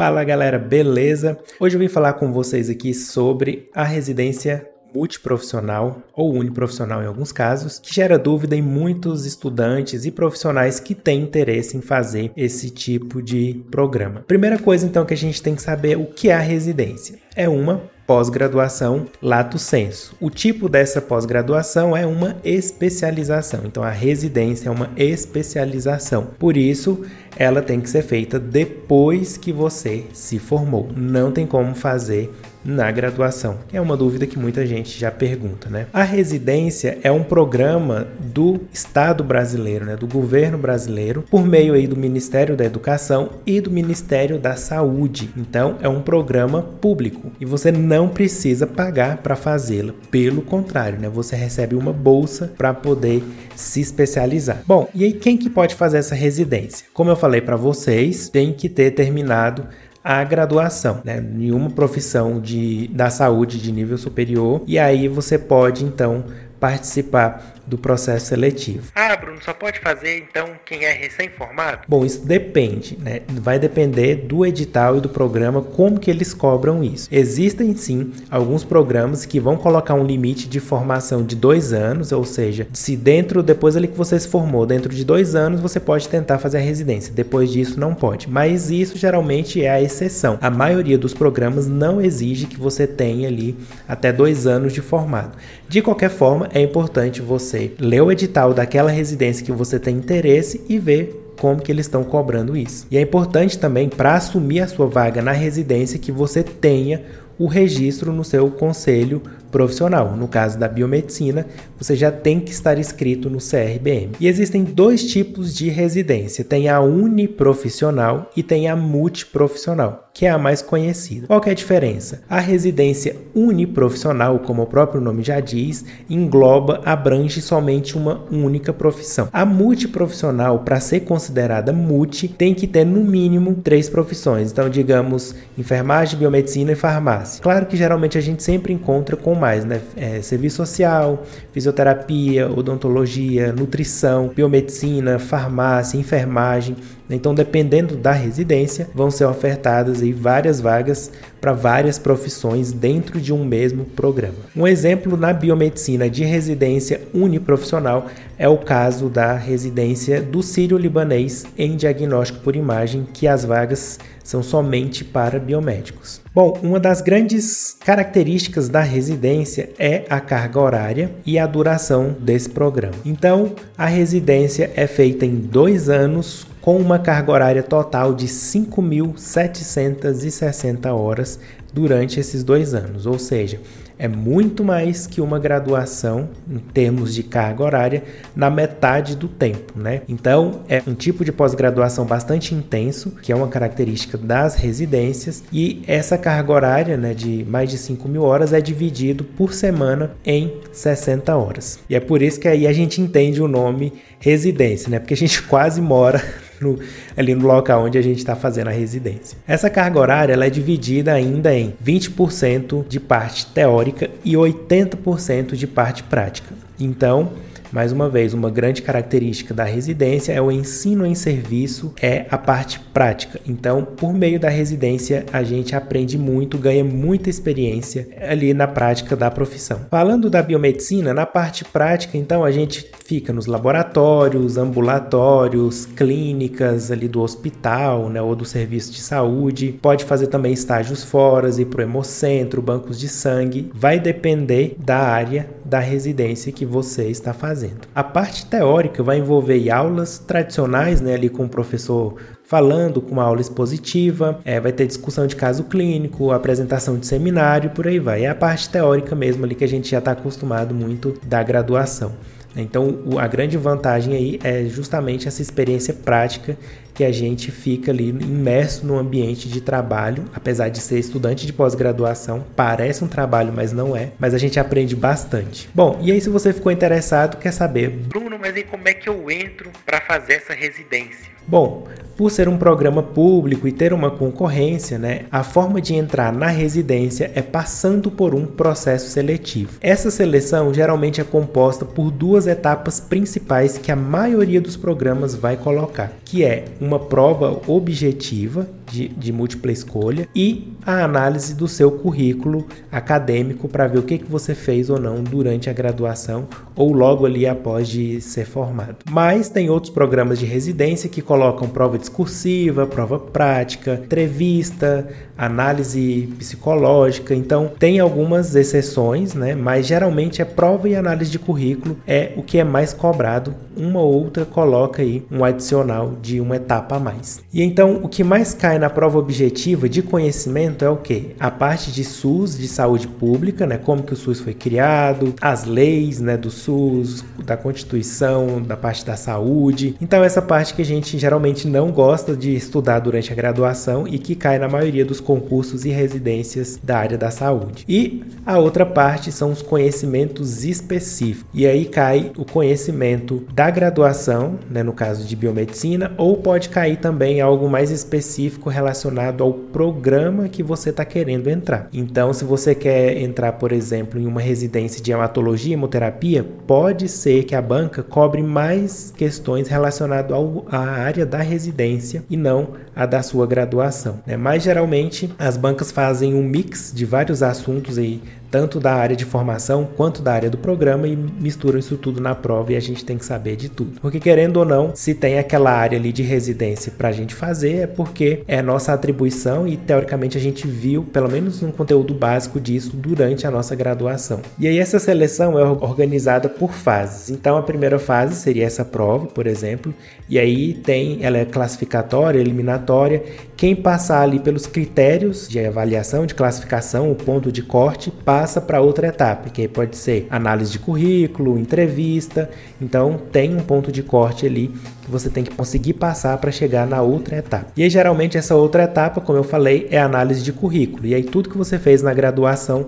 Fala galera, beleza? Hoje eu vim falar com vocês aqui sobre a residência multiprofissional ou uniprofissional em alguns casos, que gera dúvida em muitos estudantes e profissionais que têm interesse em fazer esse tipo de programa. Primeira coisa então que a gente tem que saber o que é a residência. É uma pós-graduação lato sensu. O tipo dessa pós-graduação é uma especialização. Então a residência é uma especialização. Por isso, ela tem que ser feita depois que você se formou. Não tem como fazer na graduação. É uma dúvida que muita gente já pergunta, né? A residência é um programa do Estado brasileiro, né, do governo brasileiro, por meio aí do Ministério da Educação e do Ministério da Saúde. Então, é um programa público e você não precisa pagar para fazê-la. Pelo contrário, né, você recebe uma bolsa para poder se especializar. Bom, e aí quem que pode fazer essa residência? Como eu falei para vocês, tem que ter terminado a graduação, né? Nenhuma profissão de, da saúde de nível superior. E aí você pode então participar do processo seletivo. Ah, Bruno, só pode fazer então quem é recém-formado? Bom, isso depende, né? Vai depender do edital e do programa como que eles cobram isso. Existem sim alguns programas que vão colocar um limite de formação de dois anos, ou seja, se dentro depois ali que você se formou, dentro de dois anos você pode tentar fazer a residência. Depois disso não pode. Mas isso geralmente é a exceção. A maioria dos programas não exige que você tenha ali até dois anos de formado. De qualquer forma, é importante você você ler o edital daquela residência que você tem interesse e ver como que eles estão cobrando isso. E é importante também para assumir a sua vaga na residência que você tenha o registro no seu conselho profissional. No caso da biomedicina, você já tem que estar inscrito no CRBM. E existem dois tipos de residência: tem a uniprofissional e tem a multiprofissional, que é a mais conhecida. Qual é a diferença? A residência uniprofissional, como o próprio nome já diz, engloba, abrange somente uma única profissão. A multiprofissional, para ser considerada multi, tem que ter no mínimo três profissões. Então, digamos, enfermagem, biomedicina e farmácia. Claro que geralmente a gente sempre encontra com mais, né? É, serviço social, fisioterapia, odontologia, nutrição, biomedicina, farmácia, enfermagem. Então, dependendo da residência, vão ser ofertadas aí várias vagas para várias profissões dentro de um mesmo programa. Um exemplo na biomedicina de residência uniprofissional é o caso da residência do Sírio-Libanês em diagnóstico por imagem, que as vagas são somente para biomédicos. Bom, uma das grandes características da residência é a carga horária e a duração desse programa. Então, a residência é feita em dois anos com uma carga horária total de 5.760 horas durante esses dois anos, ou seja, é muito mais que uma graduação em termos de carga horária na metade do tempo, né? Então é um tipo de pós-graduação bastante intenso, que é uma característica das residências, e essa carga horária, né, de mais de 5 mil horas é dividido por semana em 60 horas. E é por isso que aí a gente entende o nome residência, né? Porque a gente quase mora no, ali no local onde a gente está fazendo a residência. Essa carga horária ela é dividida ainda em 20% de parte teórica e 80% de parte prática. Então, mais uma vez, uma grande característica da residência é o ensino em serviço, é a parte prática. Então, por meio da residência, a gente aprende muito, ganha muita experiência ali na prática da profissão. Falando da biomedicina, na parte prática, então, a gente fica nos laboratórios, ambulatórios, clínicas ali do hospital, né, ou do serviço de saúde. Pode fazer também estágios fora, ir para o hemocentro, bancos de sangue. Vai depender da área da residência que você está fazendo. A parte teórica vai envolver aulas tradicionais, né, ali com o professor falando com uma aula expositiva, é, vai ter discussão de caso clínico, apresentação de seminário, por aí vai. É a parte teórica mesmo ali que a gente já está acostumado muito da graduação. Então, a grande vantagem aí é justamente essa experiência prática que a gente fica ali imerso no ambiente de trabalho, apesar de ser estudante de pós-graduação, parece um trabalho, mas não é, mas a gente aprende bastante. Bom, e aí se você ficou interessado, quer saber, Bruno, mas e como é que eu entro para fazer essa residência? Bom, por ser um programa público e ter uma concorrência, né, a forma de entrar na residência é passando por um processo seletivo. Essa seleção geralmente é composta por duas etapas principais que a maioria dos programas vai colocar, que é uma prova objetiva de, de múltipla escolha e a análise do seu currículo acadêmico para ver o que, que você fez ou não durante a graduação ou logo ali após de ser formado. Mas tem outros programas de residência que colocam prova discursiva, prova prática, entrevista, análise psicológica. Então tem algumas exceções, né? Mas geralmente é prova e análise de currículo é o que é mais cobrado. Uma ou outra coloca aí um adicional de uma etapa a mais. E então o que mais cai na prova objetiva de conhecimento é o que? A parte de SUS, de saúde pública, né? Como que o SUS foi criado, as leis, né, do SUS, da Constituição, da parte da saúde. Então essa parte que a gente geralmente não gosta de estudar durante a graduação e que cai na maioria dos concursos e residências da área da saúde. E a outra parte são os conhecimentos específicos. E aí cai o conhecimento da graduação, né, no caso de biomedicina, ou pode cair também algo mais específico relacionado ao programa que você está querendo entrar. Então, se você quer entrar, por exemplo, em uma residência de hematologia e hemoterapia, pode ser que a banca cobre mais questões relacionadas à área da residência e não a da sua graduação. Né? Mas geralmente as bancas fazem um mix de vários assuntos aí tanto da área de formação quanto da área do programa e misturam isso tudo na prova e a gente tem que saber de tudo. Porque querendo ou não, se tem aquela área ali de residência para a gente fazer, é porque é nossa atribuição e teoricamente a gente viu pelo menos um conteúdo básico disso durante a nossa graduação. E aí essa seleção é organizada por fases. Então a primeira fase seria essa prova, por exemplo, e aí tem ela é classificatória, eliminatória. Quem passar ali pelos critérios de avaliação, de classificação, o ponto de corte, passa para outra etapa, que pode ser análise de currículo, entrevista. Então tem um ponto de corte ali que você tem que conseguir passar para chegar na outra etapa. E aí, geralmente essa outra etapa, como eu falei, é análise de currículo. E aí tudo que você fez na graduação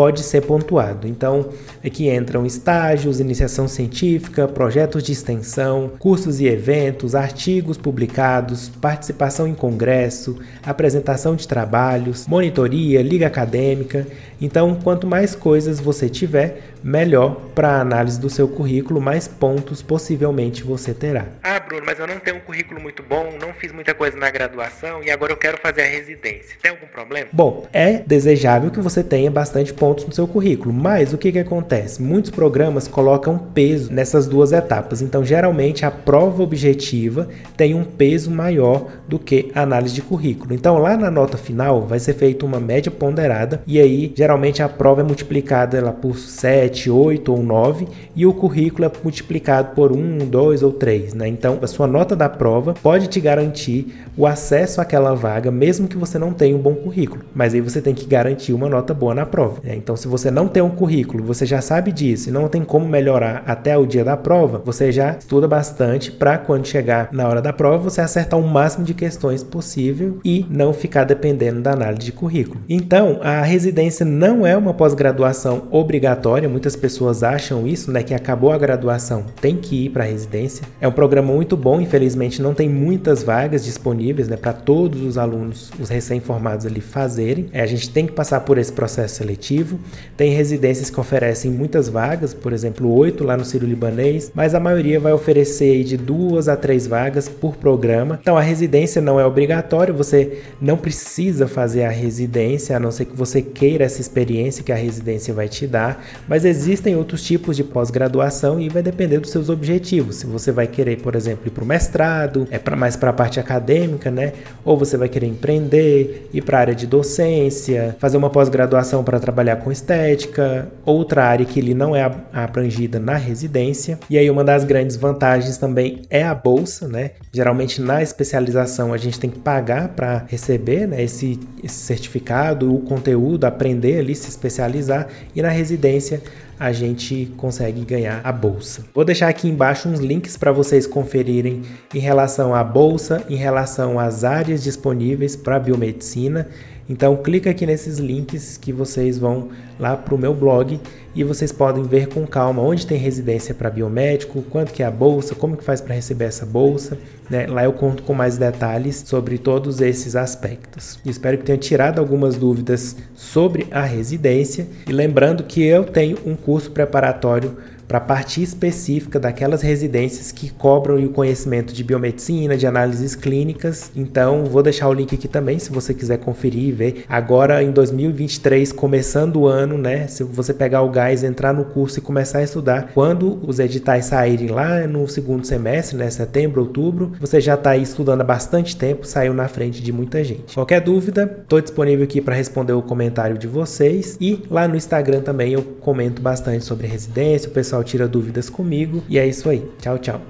pode ser pontuado. Então, aqui entram estágios, iniciação científica, projetos de extensão, cursos e eventos, artigos publicados, participação em congresso, apresentação de trabalhos, monitoria, liga acadêmica. Então, quanto mais coisas você tiver, melhor para a análise do seu currículo, mais pontos possivelmente você terá. Ah, Bruno, mas eu não tenho um currículo muito bom, não fiz muita coisa na graduação e agora eu quero fazer a residência. Tem algum problema? Bom, é desejável que você tenha bastante pontos no seu currículo, mas o que, que acontece? Muitos programas colocam peso nessas duas etapas, então geralmente a prova objetiva tem um peso maior do que a análise de currículo. Então lá na nota final vai ser feita uma média ponderada e aí geralmente a prova é multiplicada lá, por 7, 8 ou 9 e o currículo é multiplicado por 1, 2 ou 3. Né? Então a sua nota da prova pode te garantir o acesso àquela vaga, mesmo que você não tenha um bom currículo. Mas aí você tem que garantir uma nota boa na prova. Né? Então, se você não tem um currículo, você já sabe disso e não tem como melhorar até o dia da prova, você já estuda bastante para quando chegar na hora da prova você acertar o máximo de questões possível e não ficar dependendo da análise de currículo. Então, a residência não é uma pós-graduação obrigatória. Muitas pessoas acham isso, né? Que acabou a graduação, tem que ir para a residência. É um programa muito bom, infelizmente não tem muitas vagas disponíveis, né? Para todos os alunos, os recém-formados ali fazerem. É, a gente tem que passar por esse processo seletivo. Tem residências que oferecem muitas vagas, por exemplo, oito lá no Ciro Libanês, mas a maioria vai oferecer de duas a três vagas por programa. Então a residência não é obrigatória, você não precisa fazer a residência, a não ser que você queira essa experiência que a residência vai te dar, mas existem outros tipos de pós-graduação e vai depender dos seus objetivos. Se você vai querer, por exemplo, ir para o mestrado, é mais para a parte acadêmica, né? Ou você vai querer empreender, ir para a área de docência, fazer uma pós-graduação para trabalhar com estética, outra área que ele não é abrangida na residência. E aí uma das grandes vantagens também é a bolsa, né? Geralmente na especialização a gente tem que pagar para receber né, esse, esse certificado, o conteúdo, aprender ali, se especializar. E na residência a gente consegue ganhar a bolsa. Vou deixar aqui embaixo uns links para vocês conferirem em relação à bolsa, em relação às áreas disponíveis para biomedicina então clica aqui nesses links que vocês vão lá para o meu blog e vocês podem ver com calma onde tem residência para biomédico, quanto que é a bolsa, como que faz para receber essa bolsa. Né? Lá eu conto com mais detalhes sobre todos esses aspectos. Espero que tenha tirado algumas dúvidas sobre a residência e lembrando que eu tenho um curso preparatório para a parte específica daquelas residências que cobram o conhecimento de biomedicina, de análises clínicas. Então, vou deixar o link aqui também se você quiser conferir e ver. Agora, em 2023, começando o ano, né? Se você pegar o gás, entrar no curso e começar a estudar, quando os editais saírem lá no segundo semestre, né? Setembro, outubro, você já está aí estudando há bastante tempo, saiu na frente de muita gente. Qualquer dúvida, estou disponível aqui para responder o comentário de vocês e lá no Instagram também eu comento bastante sobre residência, o pessoal pessoal tira dúvidas comigo. E é isso aí. Tchau, tchau.